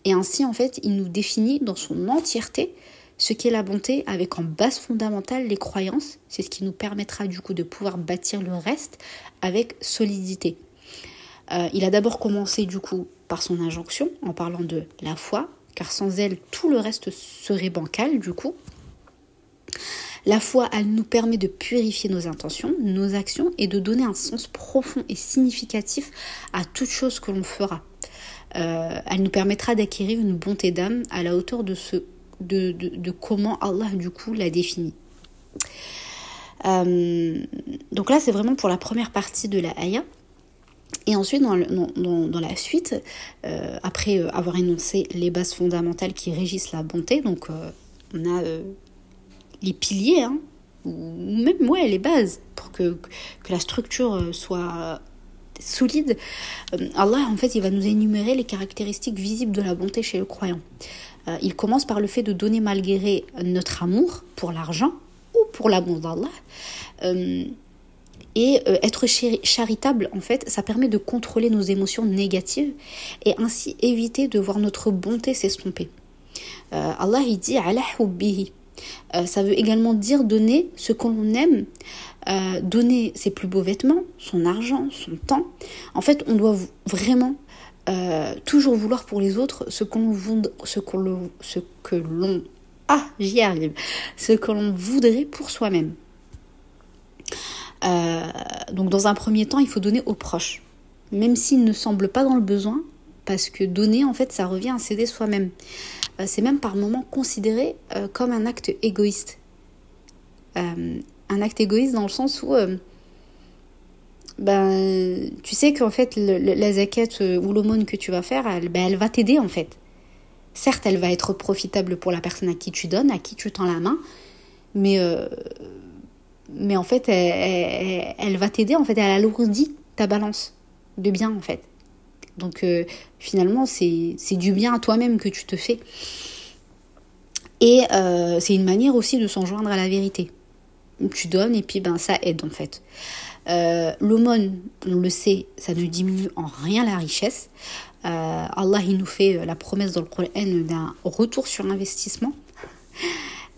S1: Et ainsi en fait, il nous définit dans son entièreté ce qu'est la bonté avec en base fondamentale les croyances. C'est ce qui nous permettra du coup de pouvoir bâtir le reste avec solidité. Euh, il a d'abord commencé du coup par son injonction en parlant de la foi, car sans elle tout le reste serait bancal du coup. La foi, elle nous permet de purifier nos intentions, nos actions et de donner un sens profond et significatif à toute chose que l'on fera. Euh, elle nous permettra d'acquérir une bonté d'âme à la hauteur de, ce, de, de, comment Allah du coup l'a défini. Euh, donc là, c'est vraiment pour la première partie de la ayah. Et ensuite, dans, dans, dans la suite, euh, après avoir énoncé les bases fondamentales qui régissent la bonté, donc on a les piliers, hein, ou même ouais, les bases, pour que, que la structure soit solide, euh, Allah en fait il va nous énumérer les caractéristiques visibles de la bonté chez le croyant. Euh, il commence par le fait de donner malgré notre amour pour l'argent ou pour l'amour d'Allah. Euh, et être charitable, en fait, ça permet de contrôler nos émotions négatives et ainsi éviter de voir notre bonté s'estomper. Allah il dit ça veut également dire donner ce qu'on aime euh, donner ses plus beaux vêtements, son argent, son temps. En fait, on doit vraiment euh, toujours vouloir pour les autres ce qu'on ce qu'on ce que l'on ah ce que voudrait pour soi-même. Euh, donc dans un premier temps, il faut donner aux proches, même s'ils ne semblent pas dans le besoin, parce que donner en fait ça revient à céder soi-même. c'est même par moments considéré comme un acte égoïste un acte égoïste dans le sens où euh, ben, tu sais qu'en fait, la zaquette euh, ou l'aumône que tu vas faire, elle, ben, elle va t'aider en fait. Certes, elle va être profitable pour la personne à qui tu donnes, à qui tu tends la main, mais, euh, mais en fait, elle, va t'aider, en fait, elle alourdit ta balance de bien en fait. Donc finalement, c'est du bien à toi-même que tu te fais. Et c'est une manière aussi de s'enjoindre à la vérité tu donnes et puis ben ça aide en fait. Euh, L'aumône, on le sait, ça ne diminue en rien la richesse. Euh, Allah il nous fait la promesse dans le Coran d'un retour sur investissement.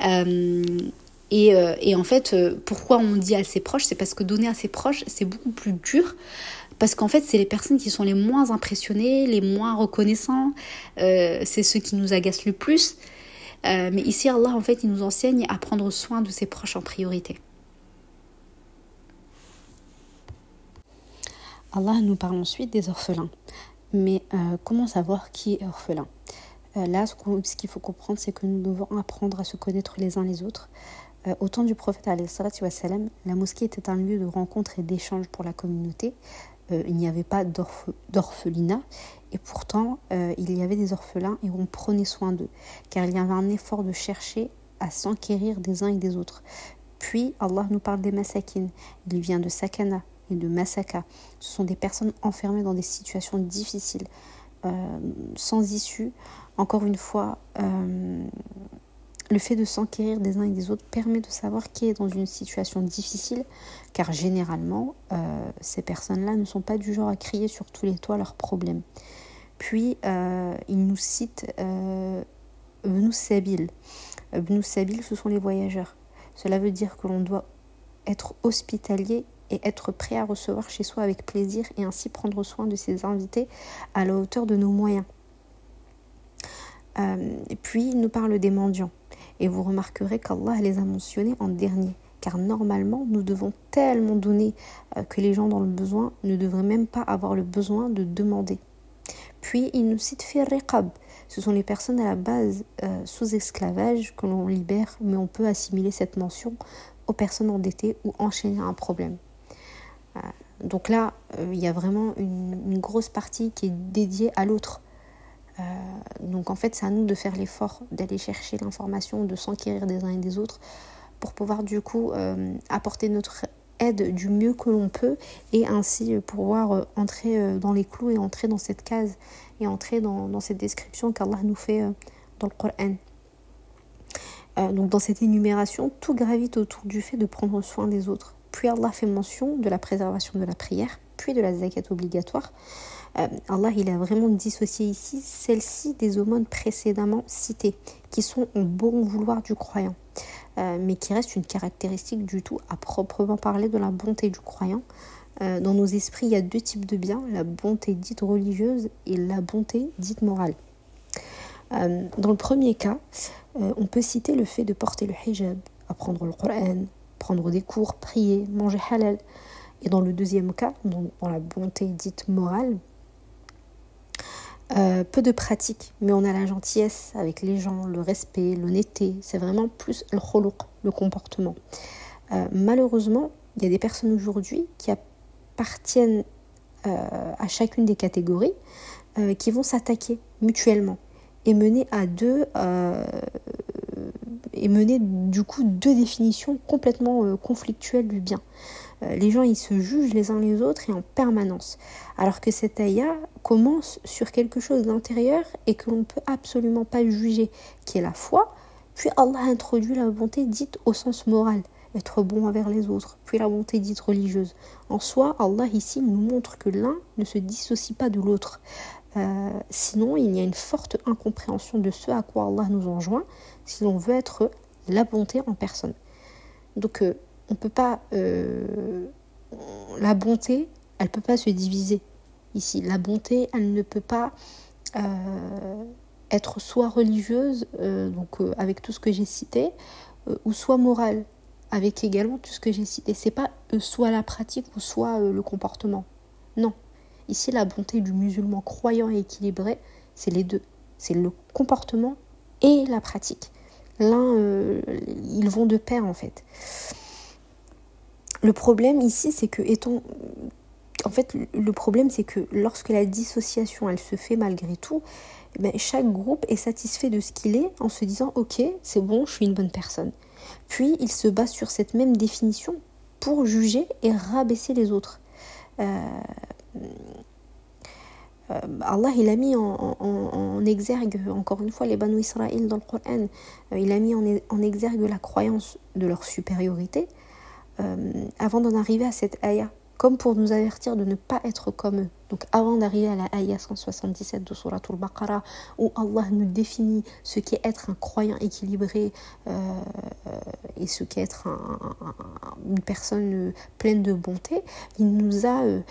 S1: Euh, et, euh, et, en fait, pourquoi on dit à ses proches C'est parce que donner à ses proches, c'est beaucoup plus dur. Parce qu'en fait, c'est les personnes qui sont les moins impressionnées, les moins reconnaissants. c'est ceux qui nous agacent le plus. Euh, mais ici, Allah, en fait, il nous enseigne à prendre soin de ses proches en priorité. Allah nous parle ensuite des orphelins. Mais euh, comment savoir qui est orphelin? Euh, Là, ce qu'il faut comprendre, c'est que nous devons apprendre à se connaître les uns les autres. au temps du prophète, la mosquée était un lieu de rencontre et d'échange pour la communauté. il n'y avait pas d'orphelinat et pourtant, euh, il y avait des orphelins et on prenait soin d'eux, car il y avait un effort de chercher à s'enquérir des uns et des autres. Puis Allah nous parle des masakines. Il vient de sakana et de masaka. Ce sont des personnes enfermées dans des situations difficiles, euh, sans issue. Encore une fois, euh, le fait de s'enquérir des uns et des autres permet de savoir qui est dans une situation difficile, car généralement, ces personnes-là ne sont pas du genre à crier sur tous les toits leurs problèmes. Puis, euh, il nous cite euh, Sabil. Sabil, ce sont les voyageurs. Cela veut dire que l'on doit être hospitalier et être prêt à recevoir chez soi avec plaisir et ainsi prendre soin de ses invités à la hauteur de nos moyens. Euh, puis, il nous parle des mendiants. Et vous remarquerez qu'Allah les a mentionnés en dernier. Car normalement, nous devons tellement donner euh, que les gens dans le besoin ne devraient même pas avoir le besoin de demander. Puis il nous cite Firriqab. Ce sont les personnes à la base euh, sous esclavage que l'on libère, mais on peut assimiler cette mention aux personnes endettées ou enchaîner un problème. Euh, donc là, euh, il y a vraiment une, grosse partie qui est dédiée à l'autre. donc en fait, c'est à nous de faire l'effort d'aller chercher l'information, de s'enquérir des uns et des autres pour pouvoir du coup apporter notre aide du mieux que l'on peut et ainsi pouvoir euh, entrer euh, dans les clous et entrer dans cette case et entrer dans, cette description qu'Allah nous fait euh, dans le Coran. donc dans cette énumération, tout gravite autour du fait de prendre soin des autres. Puis Allah fait mention de la préservation de la prière, puis de la zakat obligatoire. Allah il a vraiment dissocié ici celle-ci des aumônes précédemment citées, qui sont au bon vouloir du croyant. Euh, mais qui reste une caractéristique du tout à proprement parler de la bonté du croyant. Euh, dans nos esprits, il y a deux types de biens, la bonté dite religieuse et la bonté dite morale. Euh, dans le premier cas, on peut citer le fait de porter le hijab, apprendre le Coran, prendre des cours, prier, manger halal. Et dans le deuxième cas, dans, la bonté dite morale, euh, peu de pratique, mais on a la gentillesse avec les gens, le respect, l'honnêteté. C'est vraiment plus le le comportement. Euh, malheureusement, il y a des personnes aujourd'hui qui appartiennent euh, à chacune des catégories qui vont s'attaquer mutuellement et mener à deux et mener du coup deux définitions complètement conflictuelles du bien. Euh, les gens ils se jugent les uns les autres et en permanence. Alors que cette ayah commence sur quelque chose d'intérieur et que l'on ne peut absolument pas juger, qui est la foi. Puis Allah introduit la bonté dite au sens moral, être bon envers les autres, puis la bonté dite religieuse. En soi, Allah ici nous montre que l'un ne se dissocie pas de l'autre. Euh, sinon, il y a une forte incompréhension de ce à quoi Allah nous enjoint si l'on veut être la bonté en personne. Donc, euh, on peut pas. Euh, la bonté, elle peut pas se diviser ici. La bonté, elle ne peut pas euh, être soit religieuse, euh, donc avec tout ce que j'ai cité, ou soit morale, avec également tout ce que j'ai cité. C'est pas soit la pratique ou soit le comportement. Non. Ici, la bonté du musulman croyant et équilibré, c'est les deux. C'est le comportement et la pratique. L'un, ils vont de pair en fait. Le problème ici, c'est que étant en fait, le problème, c'est que lorsque la dissociation, elle se fait malgré tout, eh ben, chaque groupe est satisfait de ce qu'il est en se disant, ok, c'est bon, je suis une bonne personne. Puis, il se base sur cette même définition pour juger et rabaisser les autres. Euh, euh, Allah, il a mis en, exergue, encore une fois, les Banu Israël dans le Coran, euh, il a mis en exergue la croyance de leur supériorité, euh, avant d'en arriver à cette ayah, comme pour nous avertir de ne pas être comme eux. Donc avant d'arriver à la ayah 177 de Surah Al-Baqarah, où Allah nous définit ce qu'est être un croyant équilibré euh, et ce qu'est être une personne pleine de bonté, il nous a euh,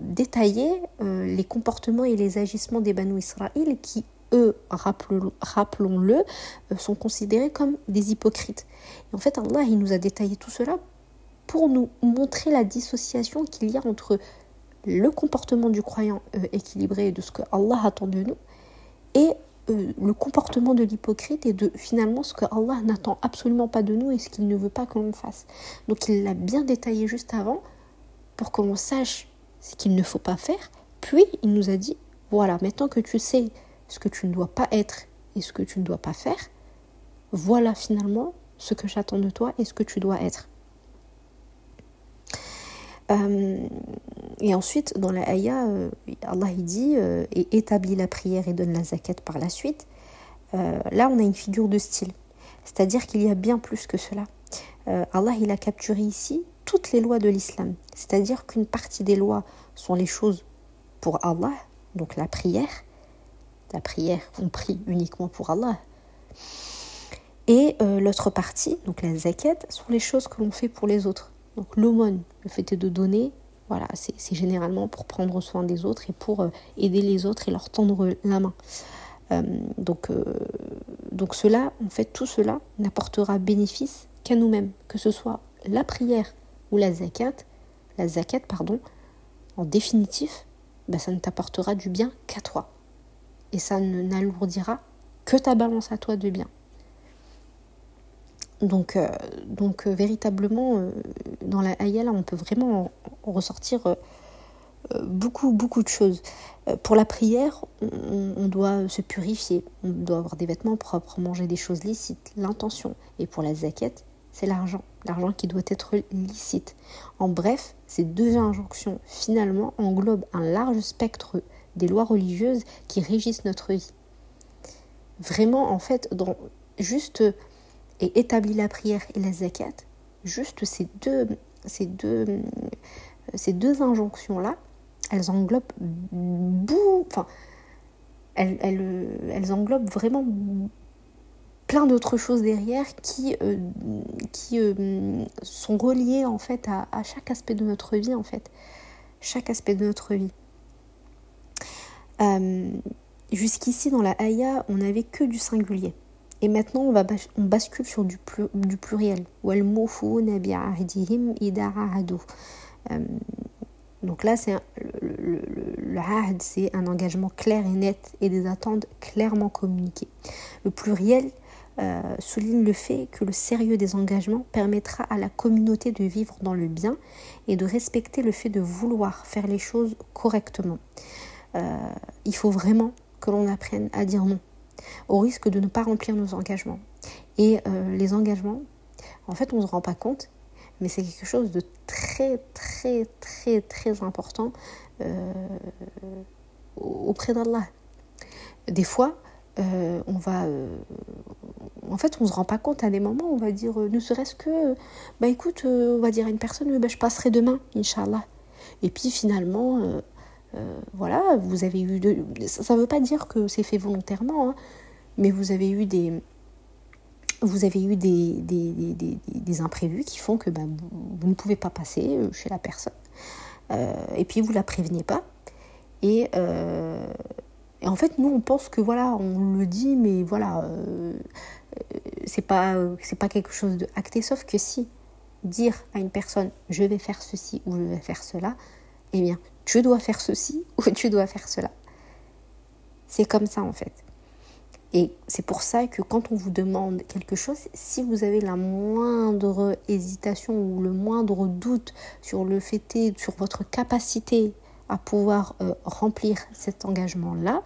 S1: détaillé les comportements et les agissements des Banu Israël qui eux, rappelons-le, euh, sont considérés comme des hypocrites. Et en fait, Allah, il nous a détaillé tout cela pour nous montrer la dissociation qu'il y a entre le comportement du croyant euh, équilibré de ce que Allah attend de nous et euh, le comportement de l'hypocrite et de finalement ce que Allah n'attend absolument pas de nous et ce qu'il ne veut pas que l'on fasse. Donc il l'a bien détaillé juste avant pour que l'on sache ce qu'il ne faut pas faire. Puis il nous a dit, voilà, maintenant que tu sais ce que tu ne dois pas être et ce que tu ne dois pas faire, voilà finalement ce que j'attends de toi et ce que tu dois être. Euh, et ensuite, dans la ayah, euh, Allah dit euh, et établit la prière et donne la zakat par la suite. là, on a une figure de style, c'est-à-dire qu'il y a bien plus que cela. Allah il a capturé ici toutes les lois de l'islam, c'est-à-dire qu'une partie des lois sont les choses pour Allah, donc la prière, la prière, on prie uniquement pour Allah. Et euh, l'autre partie, donc la zakat, sont les choses que l'on fait pour les autres. Donc l'aumône, le fait de donner, voilà, c'est généralement pour prendre soin des autres et pour euh, aider les autres et leur tendre la main. Euh, donc, donc cela, en fait, tout cela n'apportera bénéfice qu'à nous-mêmes, que ce soit la prière ou la zakat, la zakat, pardon, en définitif, bah, ça ne t'apportera du bien qu'à toi et ça n'alourdira que ta balance à toi de bien. Donc, euh, euh, véritablement, euh, dans la là, on peut vraiment ressortir beaucoup, beaucoup de choses. pour la prière, on, doit se purifier, on doit avoir des vêtements propres, manger des choses licites, l'intention. Et pour la zaquette, c'est l'argent, l'argent qui doit être licite. En bref, ces deux injonctions finalement englobent un large spectre des lois religieuses qui régissent notre vie. Vraiment, en fait, dans juste et établir la prière et la zakat, juste ces deux, ces deux, ces deux injonctions-là, elles englobent elles, englobent vraiment plein d'autres choses derrière qui, euh, euh, sont reliées en fait à, à, chaque aspect de notre vie en fait chaque aspect de notre vie euh, jusqu'ici, dans la Haya, on n'avait que du singulier. Et maintenant, on, bascule sur du, pluriel. Donc là, c'est le, le, le, c'est un engagement clair et net et des attentes clairement communiquées. Le pluriel euh, souligne le fait que le sérieux des engagements permettra à la communauté de vivre dans le bien et de respecter le fait de vouloir faire les choses correctement. Euh, il faut vraiment que l'on apprenne à dire non, au risque de ne pas remplir nos engagements. Et euh, les engagements, en fait, on ne se rend pas compte, mais c'est quelque chose de très, très, très, très important euh, auprès d'Allah. Des fois, euh, on va. en fait, on ne se rend pas compte à des moments, on va dire, ne serait-ce que, bah écoute, on va dire à une personne, bah, je passerai demain, Inch'Allah. Et puis finalement, voilà, vous avez eu. De... Ça ne veut pas dire que c'est fait volontairement, hein, mais vous avez eu des. Vous avez eu des, imprévus qui font que bah, vous, ne pouvez pas passer euh, chez la personne. Euh, et puis vous la prévenez pas. Et, en fait, nous, on pense que voilà, on le dit, mais voilà, c'est pas, pas quelque chose de acté. Sauf que si dire à une personne je vais faire ceci ou je vais faire cela, eh bien, tu dois faire ceci ou tu dois faire cela. C'est comme ça en fait. Et c'est pour ça que quand on vous demande quelque chose, si vous avez la moindre hésitation ou le moindre doute sur le fait, sur votre capacité à pouvoir euh, remplir cet engagement-là,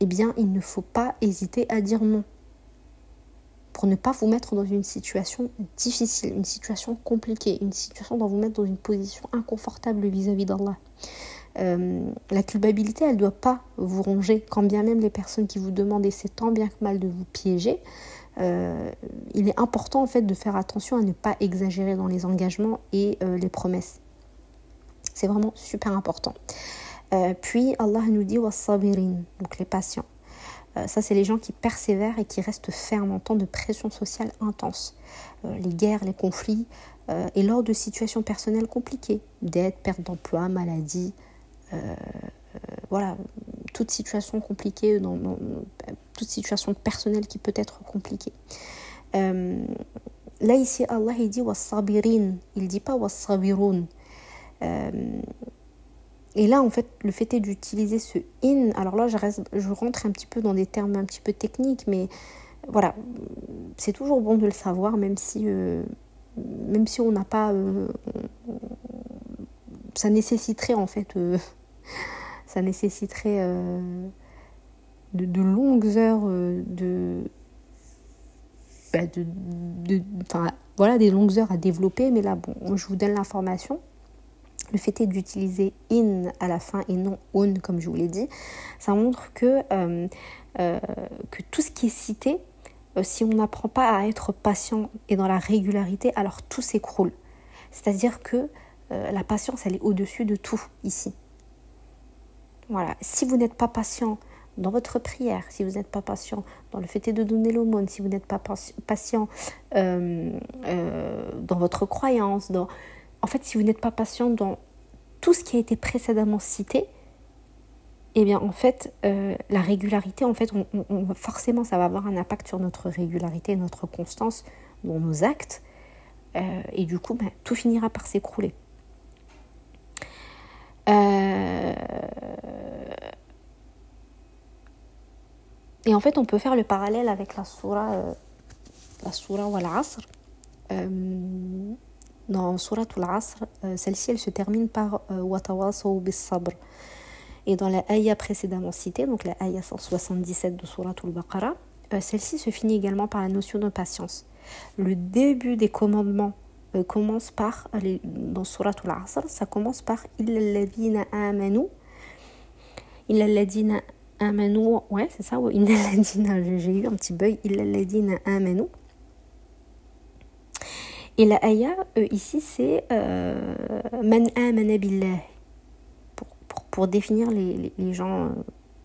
S1: eh bien, il ne faut pas hésiter à dire non pour ne pas vous mettre dans une situation difficile, une situation compliquée, une situation dans vous mettre dans une position inconfortable vis-à-vis d'Allah. Euh, la culpabilité, elle ne doit pas vous ronger, quand bien même les personnes qui vous demandent, c'est tant bien que mal de vous piéger. Euh, il est important en fait de faire attention à ne pas exagérer dans les engagements et euh, les promesses. C'est vraiment super important. puis Allah nous dit donc les patients. Euh, ça, c'est les gens qui persévèrent et qui restent fermes en temps de pression sociale intense. Euh, les guerres, les conflits, euh, et lors de situations personnelles compliquées, dette, perte d'emploi, maladie, voilà, toute situation compliquée, dans, toute situation personnelle qui peut être compliquée. là, ici, Allah, il dit wasabirin, il dit pas wasabiroun. Et là, en fait, le fait est d'utiliser ce in. Alors là, je, rentre un petit peu dans des termes un petit peu techniques, mais voilà, c'est toujours bon de le savoir, même si, euh, même si on n'a pas. Euh, ça nécessiterait en fait. Euh, ça nécessiterait de, longues heures de. Bah, de, de voilà, des longues heures à développer, mais là, bon, je vous donne l'information le fait est d'utiliser in à la fin et non on comme je vous l'ai dit, ça montre que, euh, euh, tout ce qui est cité, euh, si on n'apprend pas à être patient et dans la régularité, alors tout s'écroule. C'est-à-dire que la patience, elle est au-dessus de tout ici. Voilà. Si vous n'êtes pas patient dans votre prière, si vous n'êtes pas patient dans le fait de donner l'aumône, si vous n'êtes pas patient dans votre croyance, dans, en fait, si vous n'êtes pas patient dans tout ce qui a été précédemment cité, eh bien, en fait, euh, la régularité, en fait, forcément, ça va avoir un impact sur notre régularité, notre constance dans nos actes. Euh, et du coup, ben, tout finira par s'écrouler. Euh, et en fait, on peut faire le parallèle avec la soura, la soura wal asr dans Surat al-Asr, euh, celle-ci elle se termine par euh, Watawasaw bis sabr. Et dans la ayah précédemment citée, donc la ayah 177 de Surat al-Baqarah, euh, celle-ci se finit également par la notion de patience. Le début des commandements commence par, dans Surat al-Asr, ça commence par Illa alladhina amanu. Illa alladhina amanu, ouais, c'est ça, Illa j'ai eu un petit bug, Illa alladhina amanu. Et la ayah, euh, ici, c'est euh, man amana billah. Pour, pour, pour définir les, les, gens euh,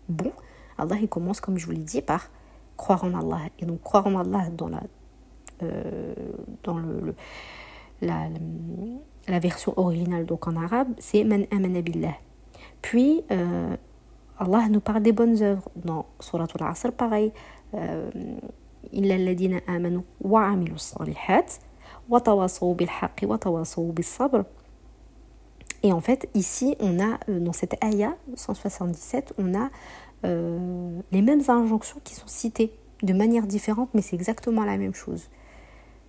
S1: bons, Allah, il commence, comme je vous l'ai dit, par croire en Allah. Et donc, croire en Allah dans la, dans le, la, la, version originale, donc en arabe, c'est man amana billah. Puis, Allah nous parle des bonnes œuvres. Dans Surah Al-Asr, pareil.
S2: إلا الذين آمنوا وعملوا الصالحات وتواصوا بالحق وتواصوا بالصبر Et en fait, ici, on a, dans cette ayah 177, on a euh, les mêmes injonctions qui sont citées de manière différente, mais c'est exactement la même chose.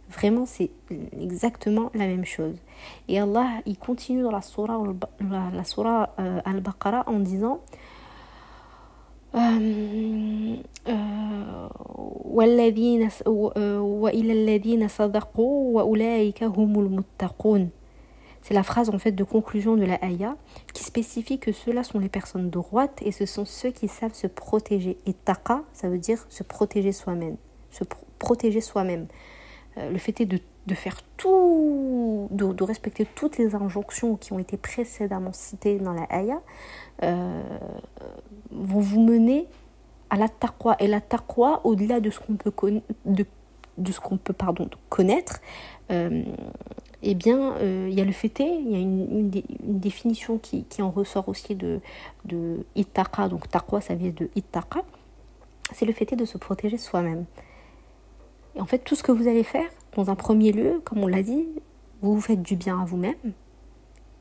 S2: Vraiment, c'est exactement la même chose. Et Allah, il continue dans la surah, la, la surah euh, Al-Baqarah en disant والذين وإلى الذين صدقوا وأولئك هم المتقون c'est la phrase en fait de conclusion de la ayah qui spécifie que ceux-là sont les personnes droites et ce sont ceux qui savent se protéger. Et taqa, ça veut dire se protéger soi-même. Se protéger soi-même. Euh, le fait est de, de faire tout, de, respecter toutes les injonctions qui ont été précédemment citées dans la ayah, euh, vont vous mener à la taqwa. Et la taqwa, au-delà de ce qu'on peut, de, de ce qu'on peut pardon, connaître, euh, eh bien, euh, il y a le fait il y a une, une, définition qui, qui, en ressort aussi de, de ittaqa, donc taqwa, ça vient de ittaqa, c'est le fait de se protéger soi-même. Et en fait, tout ce que vous allez faire, dans un premier lieu, comme on l'a dit, vous vous faites du bien à vous-même,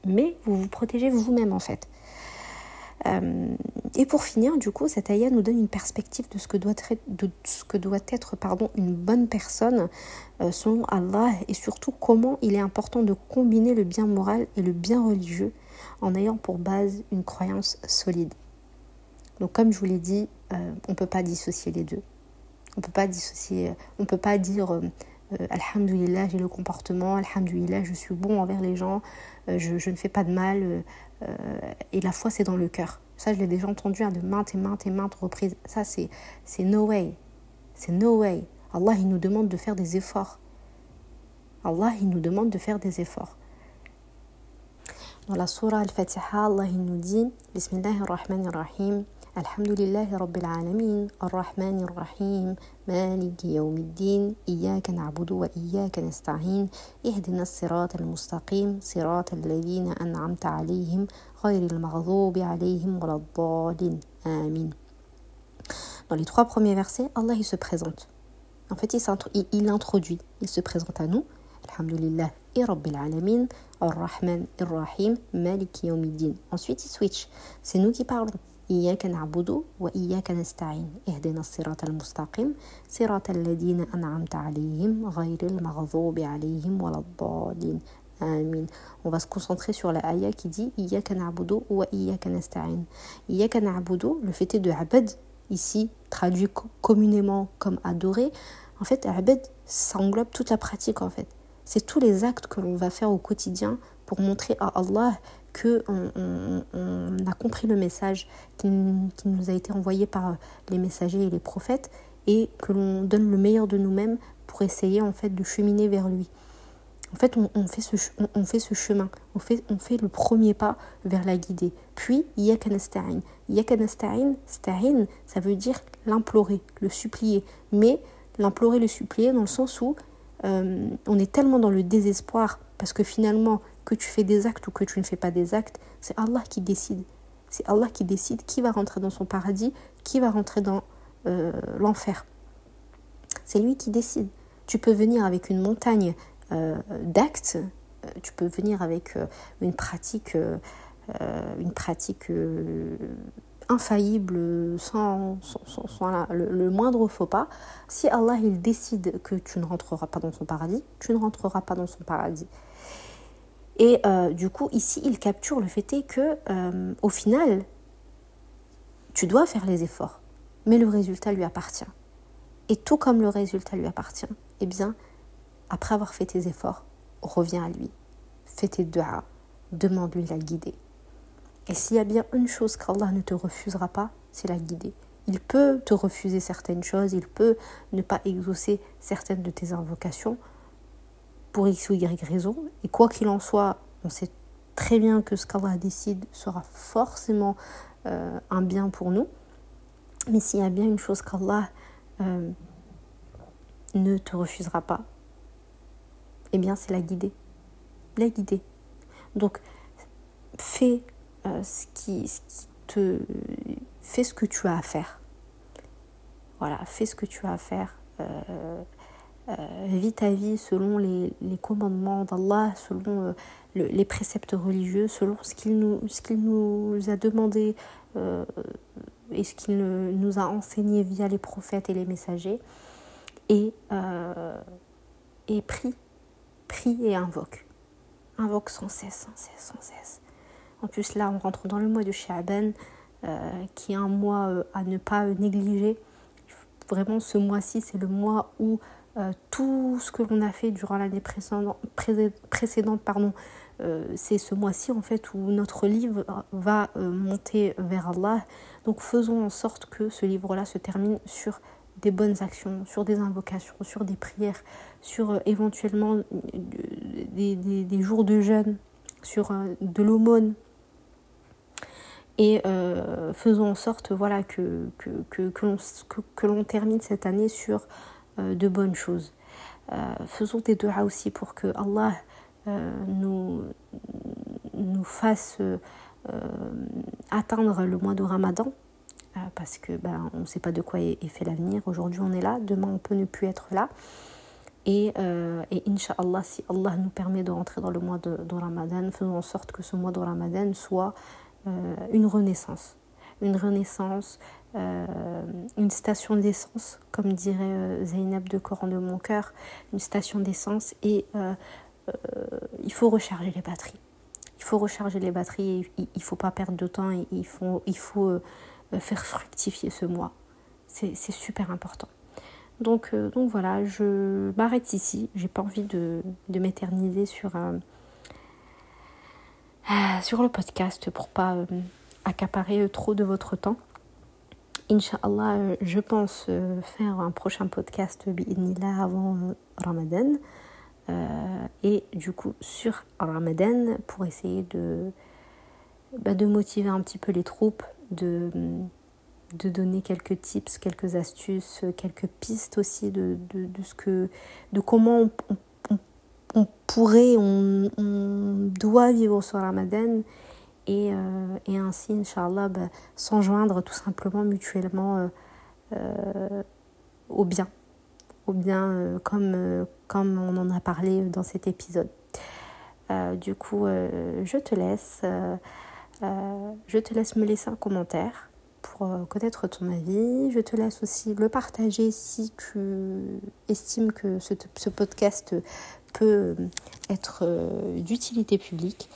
S2: mais vous vous protégez vous-même en fait. Euh, et pour finir, du coup, cette ayah nous donne une perspective de ce que doit être, de ce que doit être pardon, une bonne personne euh, selon Allah et surtout comment il est important de combiner le bien moral et le bien religieux en ayant pour base une croyance solide. Donc comme je vous l'ai dit, euh, on ne peut pas dissocier les deux. On peut pas dissocier, on peut pas dire euh, Alhamdulillah, j'ai le comportement, Alhamdulillah, je suis bon envers les gens, je, je, ne fais pas de mal, et la foi c'est dans le cœur. Ça, je l'ai déjà entendu à de maintes et maintes maintes reprises. Ça, c'est, c'est no way. C'est no way. Allah, il nous demande de faire des efforts. Allah, il nous demande de faire des efforts. Dans la surah Al-Fatiha, Allah, nous dit Bismillahirrahmanirrahim. الحمد لله رب العالمين الرحمن الرحيم مالك يوم الدين إياك نعبد وإياك نستعين اهدنا الصراط المستقيم صراط الذين أنعمت عليهم غير المغضوب عليهم ولا الضالين آمين Dans les trois premiers versets, Allah il se présente. En fait, il, il introduit, il se présente à nous. Alhamdulillah et Rabbil Alamin, Ar-Rahman, Ar-Rahim, Malik Yawmiddin. Ensuite, il switch. C'est nous qui parlons. إياك نعبد وإياك نستعين اهدنا الصراط المستقيم صراط الذين أنعمت عليهم غير المغضوب عليهم ولا الضالين Amin. On va se concentrer sur la ayah qui dit Iyaka na'budu wa iyaka nasta'in. Iyaka na'budu, le fait de abad, ici traduit communément comme adoré, en fait, abad, ça englobe toute la pratique en fait. C'est tous les actes que l'on va faire au quotidien pour montrer à Allah que on, a compris le message qui, nous a été envoyé par les messagers et les prophètes et que l'on donne le meilleur de nous-mêmes pour essayer en fait de cheminer vers lui. En fait, on, fait, ce, chemin, on fait, on fait le premier pas vers la guider. Puis, yakanasta'in. Yakanasta'in, sta'in, ça veut dire l'implorer, le supplier. Mais l'implorer, le supplier dans le sens où euh, on est tellement dans le désespoir parce que finalement, que tu fais des actes ou que tu ne fais pas des actes, c'est Allah qui décide. C'est Allah qui décide qui va rentrer dans son paradis, qui va rentrer dans euh, l'enfer. C'est lui qui décide. Tu peux venir avec une montagne euh, d'actes, euh, tu peux venir avec une pratique, une pratique infaillible, sans, le, le, moindre faux pas. Si Allah il décide que tu ne rentreras pas dans son paradis, tu ne rentreras pas dans son paradis. Et euh, du coup, ici, il capture le fait que, euh, au final, tu dois faire les efforts, mais le résultat lui appartient. Et tout comme le résultat lui appartient, eh bien, après avoir fait tes efforts, reviens à lui, fais tes doigts, demande-lui la guider. Et s'il y a bien une chose qu'Allah ne te refusera pas, c'est la guider. Il peut te refuser certaines choses, il peut ne pas exaucer certaines de tes invocations, pour X ou Y raison. Et quoi qu'il en soit, on sait très bien que ce qu'Allah décide sera forcément euh, un bien pour nous. Mais s'il y a bien une chose qu'Allah euh, ne te refusera pas, eh bien c'est la guider. La guider. Donc fais euh, ce, qui, ce qui te fais ce que tu as à faire. voilà, fais ce que tu as à faire. Vis ta vie selon les, commandements d'Allah, selon les préceptes religieux, selon ce qu'il nous, a demandé et ce qu'il nous a enseigné via les prophètes et les messagers. Et, prie, prie et invoque. Invoque sans cesse, sans cesse, sans cesse. En plus, là, on rentre dans le mois de Sha'ban, euh, qui est un mois euh, à ne pas négliger. Vraiment, ce mois-ci, c'est le mois où euh, tout ce que l'on a fait durant l'année précédente, pardon, c'est ce mois-ci en fait où notre livre va monter vers Allah. Donc faisons en sorte que ce livre-là se termine sur des bonnes actions, sur des invocations, sur des prières, sur éventuellement des, des, jours de jeûne, sur de l'aumône, et euh, faisons en sorte voilà, que, que, que, que l'on termine cette année sur euh, de bonnes choses. Euh, faisons des doigts aussi pour que Allah nous, nous fasse atteindre le mois de Ramadan. parce que ben, on ne sait pas de quoi est, fait l'avenir. Aujourd'hui on est là, demain on peut ne plus être là. Et, euh, et Inch'Allah, si Allah nous permet de rentrer dans le mois de, Ramadan, faisons en sorte que ce mois de Ramadan soit euh, une renaissance. Une renaissance, euh, une station d'essence, comme dirait euh, Zainab de Coran de mon cœur, une station d'essence et il faut recharger les batteries. Il faut recharger les batteries, il ne faut pas perdre de temps, il faut, il faut faire fructifier ce mois. C'est super important. Donc, donc voilà, je m'arrête ici. J'ai pas envie de, de m'éterniser sur euh, sur le podcast pour pas euh, accaparer euh, trop de votre temps. Inch'Allah, je pense faire un prochain podcast avant Ramadan. et du coup, sur Ramadan, pour essayer de, bah, motiver un petit peu les troupes, de, donner quelques tips, quelques astuces, quelques pistes aussi de, ce que, de comment on pourrait, on, doit vivre sur Ramadan et, euh, et ainsi, Inch'Allah, bah, s'enjoindre tout simplement mutuellement euh, euh, au bien, au bien comme, comme on en a parlé dans cet épisode. du coup, je te laisse, je te laisse me laisser un commentaire pour connaître ton avis. Je te laisse aussi le partager si tu estimes que ce, ce podcast peut être d'utilité publique,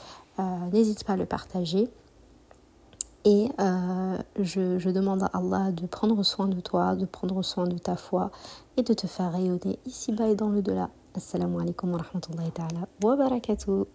S2: n'hésite pas à le partager. Et euh, je, demande à Allah de prendre soin de toi, de prendre soin de ta foi et de te faire rayonner ici-bas et dans le delà. Assalamu alaikum wa rahmatullahi wa barakatuh.